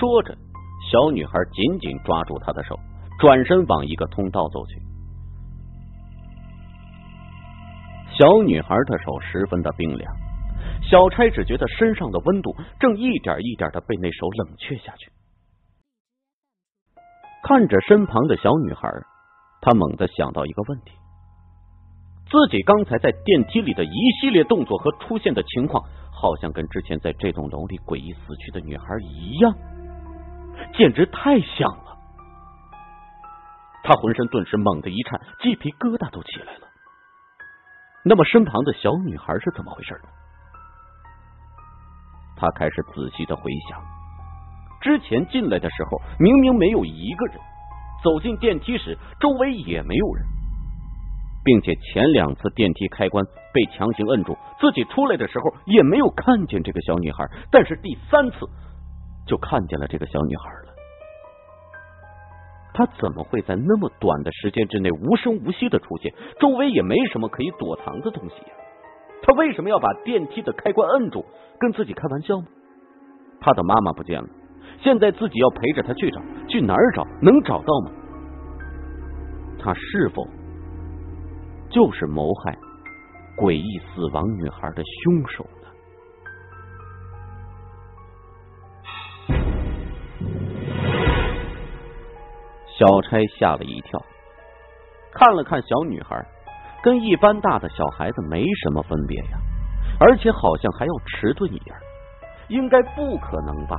说着，小女孩紧紧抓住他的手，转身往一个通道走去。小女孩的手十分的冰凉，小差只觉得身上的温度正一点一点的被那手冷却下去。看着身旁的小女孩，他猛地想到一个问题：自己刚才在电梯里的一系列动作和出现的情况，好像跟之前在这栋楼里诡异死去的女孩一样，简直太像了。他浑身顿时猛地一颤，鸡皮疙瘩都起来了。那么，身旁的小女孩是怎么回事呢？他开始仔细的回想。之前进来的时候，明明没有一个人；走进电梯时，周围也没有人，并且前两次电梯开关被强行摁住，自己出来的时候也没有看见这个小女孩。但是第三次就看见了这个小女孩了。他怎么会在那么短的时间之内无声无息的出现？周围也没什么可以躲藏的东西呀。她为什么要把电梯的开关摁住？跟自己开玩笑吗？他的妈妈不见了。现在自己要陪着他去找，去哪儿找？能找到吗？他是否就是谋害诡异死亡女孩的凶手小差吓了一跳，看了看小女孩，跟一般大的小孩子没什么分别呀，而且好像还要迟钝一点，应该不可能吧？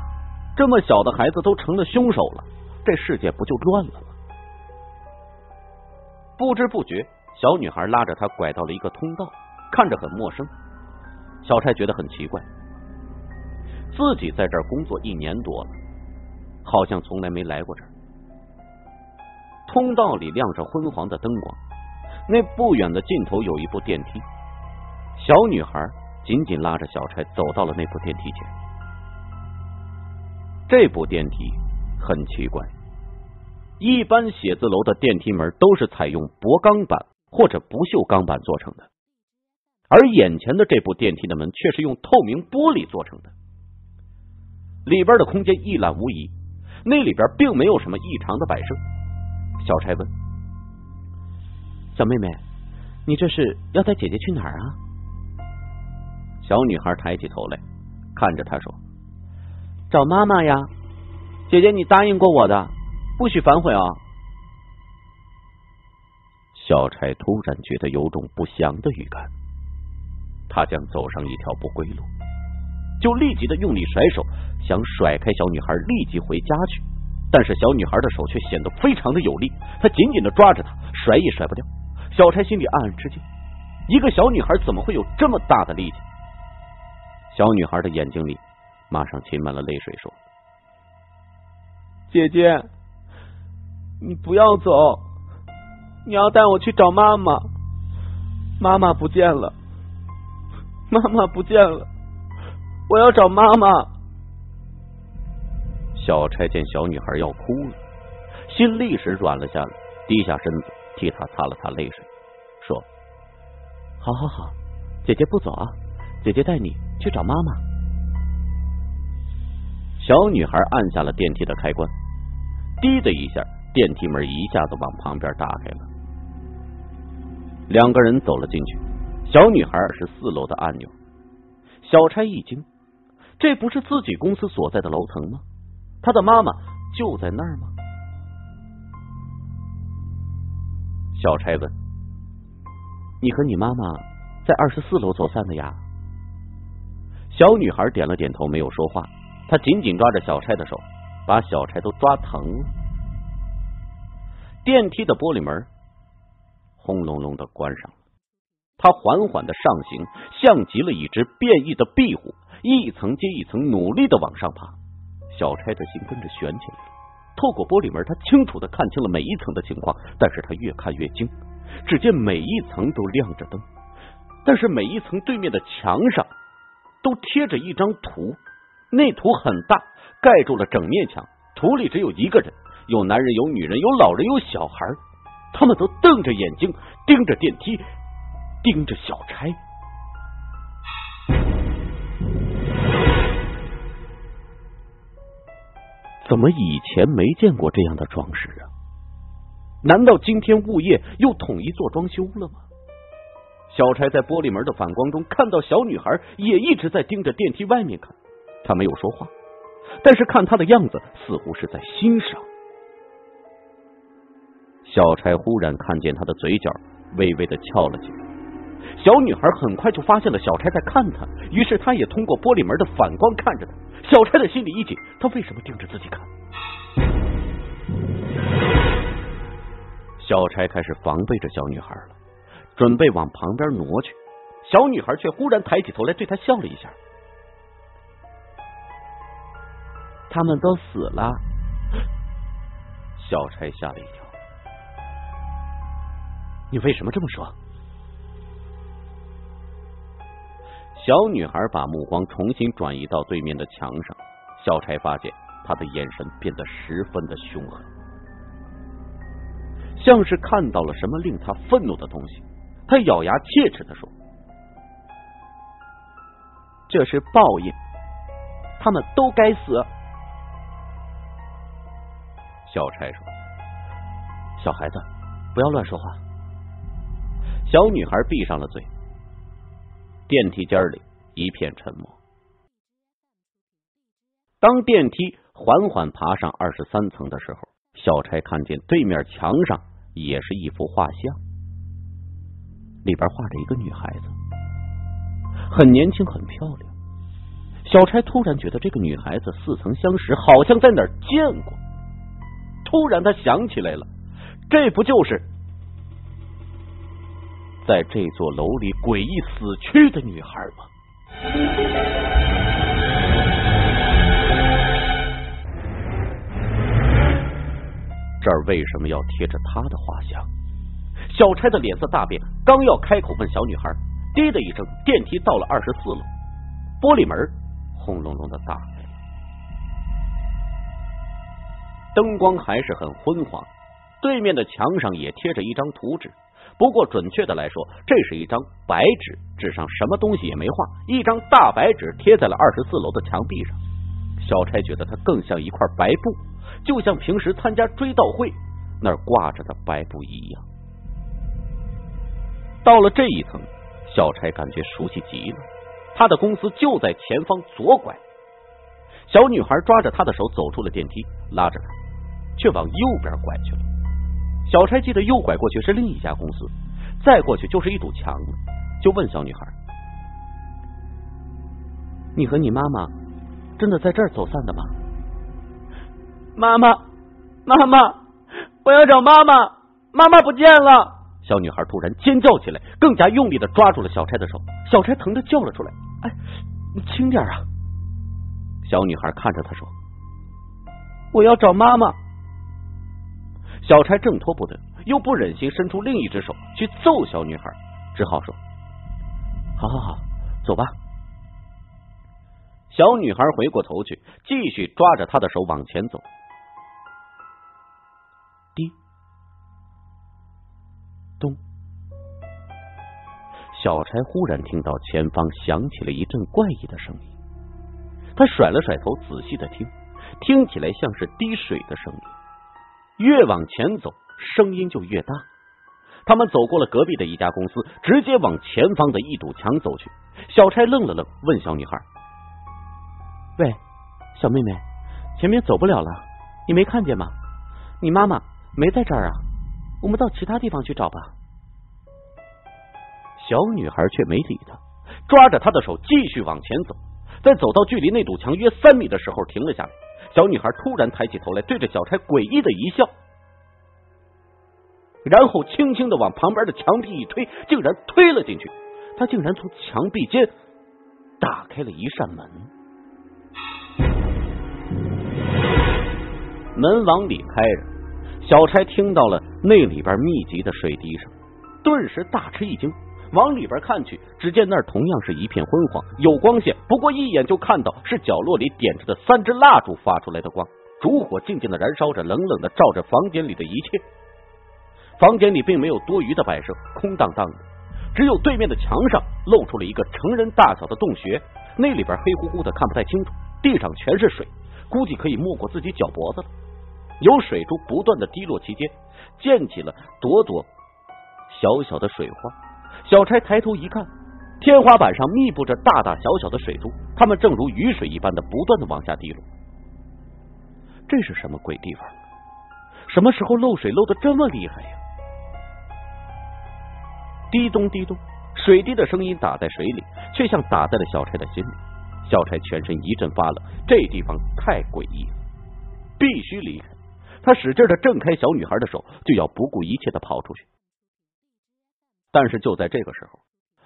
这么小的孩子都成了凶手了，这世界不就乱了吗？不知不觉，小女孩拉着他拐到了一个通道，看着很陌生。小差觉得很奇怪，自己在这儿工作一年多了，好像从来没来过这儿。通道里亮着昏黄的灯光，那不远的尽头有一部电梯。小女孩紧紧拉着小柴走到了那部电梯前。这部电梯很奇怪，一般写字楼的电梯门都是采用薄钢板或者不锈钢板做成的，而眼前的这部电梯的门却是用透明玻璃做成的，里边的空间一览无遗，那里边并没有什么异常的摆设。小差问：“小妹妹，你这是要带姐姐去哪儿啊？”小女孩抬起头来，看着他说。找妈妈呀，姐姐，你答应过我的，不许反悔啊！小差突然觉得有种不祥的预感，他将走上一条不归路，就立即的用力甩手，想甩开小女孩，立即回家去。但是小女孩的手却显得非常的有力，她紧紧的抓着她，甩也甩不掉。小差心里暗暗吃惊，一个小女孩怎么会有这么大的力气？小女孩的眼睛里。马上噙满了泪水，说：“姐姐，你不要走，你要带我去找妈妈。妈妈不见了，妈妈不见了，我要找妈妈。”小差见小女孩要哭了，心立时软了下来，低下身子替她擦了擦泪水，说：“好好好，姐姐不走啊，姐姐带你去找妈妈。”小女孩按下了电梯的开关，滴的一下，电梯门一下子往旁边打开了。两个人走了进去，小女孩是四楼的按钮。小差一惊，这不是自己公司所在的楼层吗？他的妈妈就在那儿吗？小差问：“你和你妈妈在二十四楼走散的呀？”小女孩点了点头，没有说话。她紧紧抓着小差的手，把小差都抓疼了。电梯的玻璃门轰隆隆的关上了，他缓缓的上行，像极了一只变异的壁虎，一层接一层努力的往上爬。小差的心跟着悬起来了。透过玻璃门，他清楚的看清了每一层的情况，但是他越看越惊。只见每一层都亮着灯，但是每一层对面的墙上都贴着一张图。那图很大，盖住了整面墙。图里只有一个人，有男人，有女人，有老人，有小孩，他们都瞪着眼睛盯着电梯，盯着小差。怎么以前没见过这样的装饰啊？难道今天物业又统一做装修了吗？小柴在玻璃门的反光中看到小女孩也一直在盯着电梯外面看，她没有说话，但是看她的样子似乎是在欣赏。小柴忽然看见她的嘴角微微的翘了起来，小女孩很快就发现了小钗在看她，于是她也通过玻璃门的反光看着她。小钗的心里一紧，她为什么盯着自己看？小钗开始防备着小女孩了，准备往旁边挪去。小女孩却忽然抬起头来，对他笑了一下。他们都死了。小钗吓了一跳。你为什么这么说？小女孩把目光重新转移到对面的墙上。小柴发现她的眼神变得十分的凶狠。像是看到了什么令他愤怒的东西，他咬牙切齿的说：“这是报应，他们都该死。”小柴说：“小孩子，不要乱说话。”小女孩闭上了嘴。电梯间里一片沉默。当电梯缓缓爬上二十三层的时候，小柴看见对面墙上。也是一幅画像，里边画着一个女孩子，很年轻，很漂亮。小柴突然觉得这个女孩子似曾相识，好像在哪儿见过。突然，他想起来了，这不就是在这座楼里诡异死去的女孩吗？这儿为什么要贴着他的画像？小差的脸色大变，刚要开口问小女孩，滴的一声，电梯到了二十四楼，玻璃门轰隆隆的打开了，灯光还是很昏黄，对面的墙上也贴着一张图纸，不过准确的来说，这是一张白纸，纸上什么东西也没画，一张大白纸贴在了二十四楼的墙壁上。小柴觉得它更像一块白布。就像平时参加追悼会那儿挂着的白布一样。到了这一层，小柴感觉熟悉极了。他的公司就在前方左拐。小女孩抓着他的手走出了电梯，拉着他，却往右边拐去了。小柴记得右拐过去是另一家公司，再过去就是一堵墙了。就问小女孩：“你和你妈妈真的在这儿走散的吗？”妈妈，妈妈，我要找妈妈，妈妈不见了！小女孩突然尖叫起来，更加用力的抓住了小柴的手。小柴疼的叫了出来：“哎，你轻点啊！”小女孩看着他说：“我要找妈妈。”小钗挣脱不得，又不忍心伸出另一只手去揍小女孩，只好说：“好好好，走吧。”小女孩回过头去，继续抓着他的手往前走。滴咚！小钗忽然听到前方响起了一阵怪异的声音，他甩了甩头，仔细的听，听起来像是滴水的声音。越往前走，声音就越大。他们走过了隔壁的一家公司，直接往前方的一堵墙走去。小钗愣了愣，问小女孩：“喂，小妹妹，前面走不了了，你没看见吗？你妈妈没在这儿啊？”我们到其他地方去找吧。小女孩却没理他，抓着他的手继续往前走。在走到距离那堵墙约三米的时候，停了下来。小女孩突然抬起头来，对着小柴诡异的一笑，然后轻轻的往旁边的墙壁一推，竟然推了进去。她竟然从墙壁间打开了一扇门，门往里开着。小柴听到了那里边密集的水滴声，顿时大吃一惊，往里边看去，只见那儿同样是一片昏黄，有光线，不过一眼就看到是角落里点着的三支蜡烛发出来的光，烛火静静的燃烧着，冷冷的照着房间里的一切。房间里并没有多余的摆设，空荡荡的，只有对面的墙上露出了一个成人大小的洞穴，那里边黑乎乎的，看不太清楚，地上全是水。估计可以没过自己脚脖子了。有水珠不断的滴落其间，溅起了朵朵小小的水花。小差抬头一看，天花板上密布着大大小小的水珠，它们正如雨水一般的不断的往下滴落。这是什么鬼地方？什么时候漏水漏的这么厉害呀？滴咚滴咚，水滴的声音打在水里，却像打在了小差的心里。小差全身一阵发冷，这地方太诡异了，必须离开。他使劲的挣开小女孩的手，就要不顾一切的跑出去。但是就在这个时候，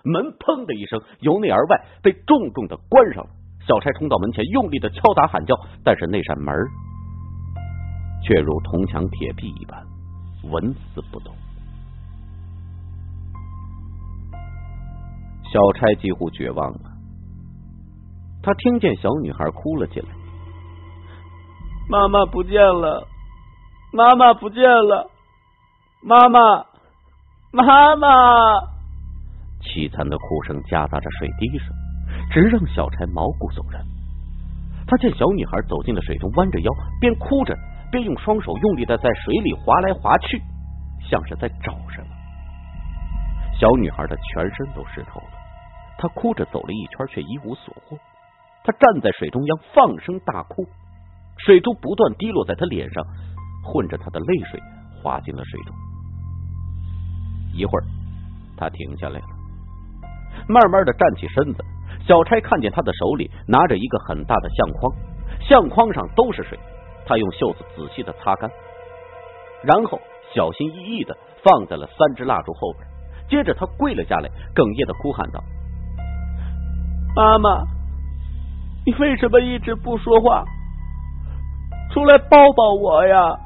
门砰的一声由内而外被重重的关上了。小差冲到门前，用力的敲打喊叫，但是那扇门却如铜墙铁壁一般纹丝不动。小差几乎绝望了，他听见小女孩哭了起来：“妈妈不见了，妈妈不见了，妈妈，妈妈！”凄惨的哭声夹杂着水滴声，直让小柴毛骨悚然。他见小女孩走进了水中，弯着腰，边哭着。边用双手用力的在水里划来划去，像是在找什么。小女孩的全身都湿透了，她哭着走了一圈，却一无所获。她站在水中央，放声大哭，水珠不断滴落在她脸上，混着她的泪水滑进了水中。一会儿，他停下来了，慢慢的站起身子。小差看见他的手里拿着一个很大的相框，相框上都是水。他用袖子仔细的擦干，然后小心翼翼的放在了三支蜡烛后边。接着他跪了下来，哽咽的哭喊道：“妈妈，你为什么一直不说话？出来抱抱我呀！”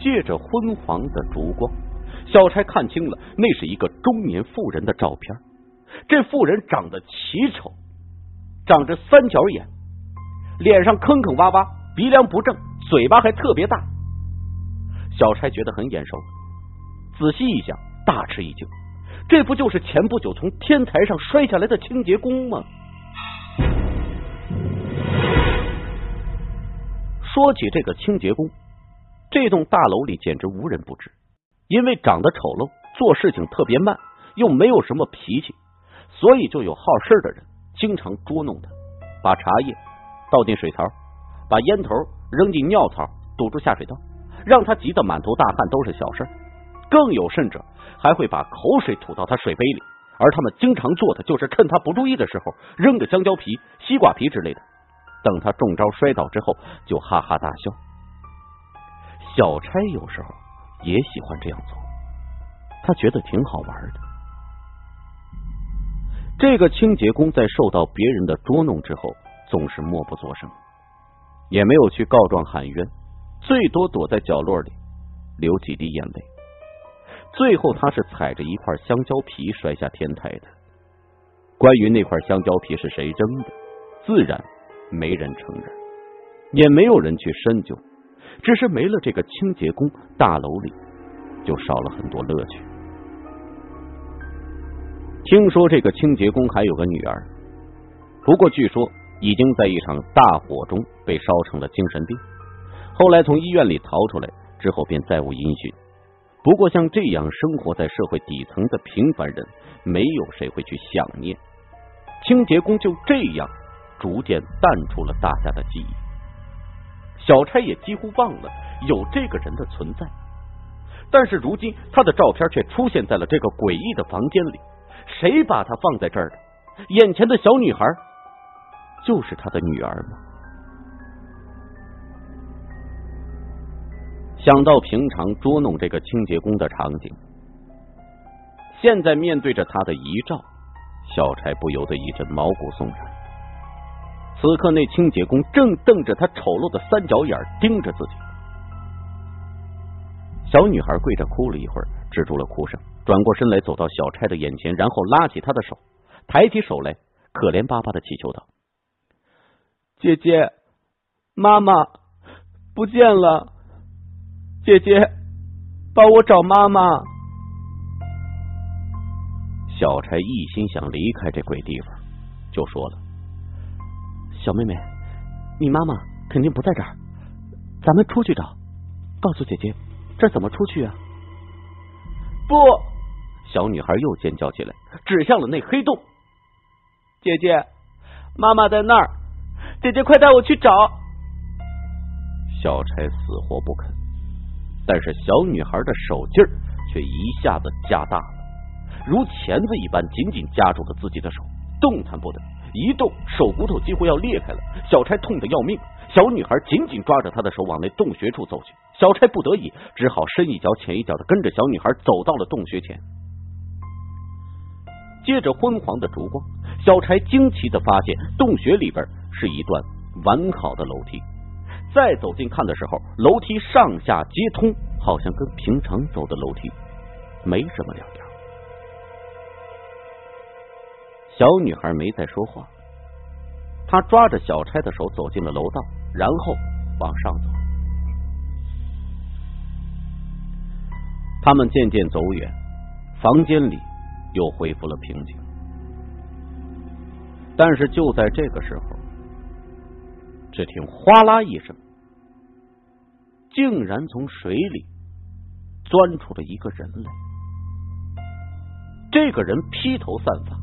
借着昏黄的烛光，小差看清了，那是一个中年妇人的照片。这妇人长得奇丑，长着三角眼。脸上坑坑洼洼，鼻梁不正，嘴巴还特别大。小差觉得很眼熟，仔细一想，大吃一惊，这不就是前不久从天台上摔下来的清洁工吗？说起这个清洁工，这栋大楼里简直无人不知，因为长得丑陋，做事情特别慢，又没有什么脾气，所以就有好事的人经常捉弄他，把茶叶。倒进水槽，把烟头扔进尿槽，堵住下水道，让他急得满头大汗都是小事。更有甚者，还会把口水吐到他水杯里。而他们经常做的，就是趁他不注意的时候，扔个香蕉皮、西瓜皮之类的。等他中招摔倒之后，就哈哈大笑。小差有时候也喜欢这样做，他觉得挺好玩的。这个清洁工在受到别人的捉弄之后。总是默不作声，也没有去告状喊冤，最多躲在角落里流几滴眼泪。最后，他是踩着一块香蕉皮摔下天台的。关于那块香蕉皮是谁扔的，自然没人承认，也没有人去深究。只是没了这个清洁工，大楼里就少了很多乐趣。听说这个清洁工还有个女儿，不过据说。已经在一场大火中被烧成了精神病，后来从医院里逃出来之后便再无音讯。不过像这样生活在社会底层的平凡人，没有谁会去想念清洁工。就这样逐渐淡出了大家的记忆，小差也几乎忘了有这个人的存在。但是如今他的照片却出现在了这个诡异的房间里，谁把他放在这儿的？眼前的小女孩。就是他的女儿吗？想到平常捉弄这个清洁工的场景，现在面对着他的遗照，小柴不由得一阵毛骨悚然。此刻，那清洁工正瞪着他丑陋的三角眼盯着自己。小女孩跪着哭了一会儿，止住了哭声，转过身来，走到小差的眼前，然后拉起他的手，抬起手来，可怜巴巴的祈求道。姐姐，妈妈不见了。姐姐，帮我找妈妈。小差一心想离开这鬼地方，就说了：“小妹妹，你妈妈肯定不在这儿，咱们出去找。告诉姐姐，这怎么出去啊？不！小女孩又尖叫起来，指向了那黑洞。姐姐，妈妈在那儿，姐姐快带我去找。小差死活不肯，但是小女孩的手劲儿却一下子加大了，如钳子一般紧紧夹住了自己的手，动弹不得。一动，手骨头几乎要裂开了。小柴痛得要命，小女孩紧紧抓着他的手往那洞穴处走去。小柴不得已，只好深一脚浅一脚的跟着小女孩走到了洞穴前。借着昏黄的烛光，小柴惊奇的发现洞穴里边是一段完好的楼梯。再走近看的时候，楼梯上下皆通，好像跟平常走的楼梯没什么两样。小女孩没再说话，她抓着小差的手走进了楼道，然后往上走。他们渐渐走远，房间里又恢复了平静。但是就在这个时候，只听哗啦一声，竟然从水里钻出了一个人来。这个人披头散发。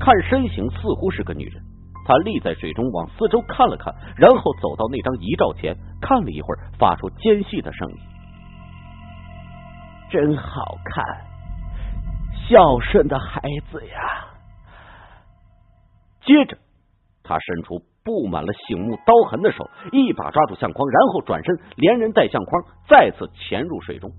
看身形似乎是个女人，她立在水中，往四周看了看，然后走到那张遗照前，看了一会儿，发出尖细的声音：“真好看，孝顺的孩子呀！”接着，他伸出布满了醒目刀痕的手，一把抓住相框，然后转身，连人带相框再次潜入水中。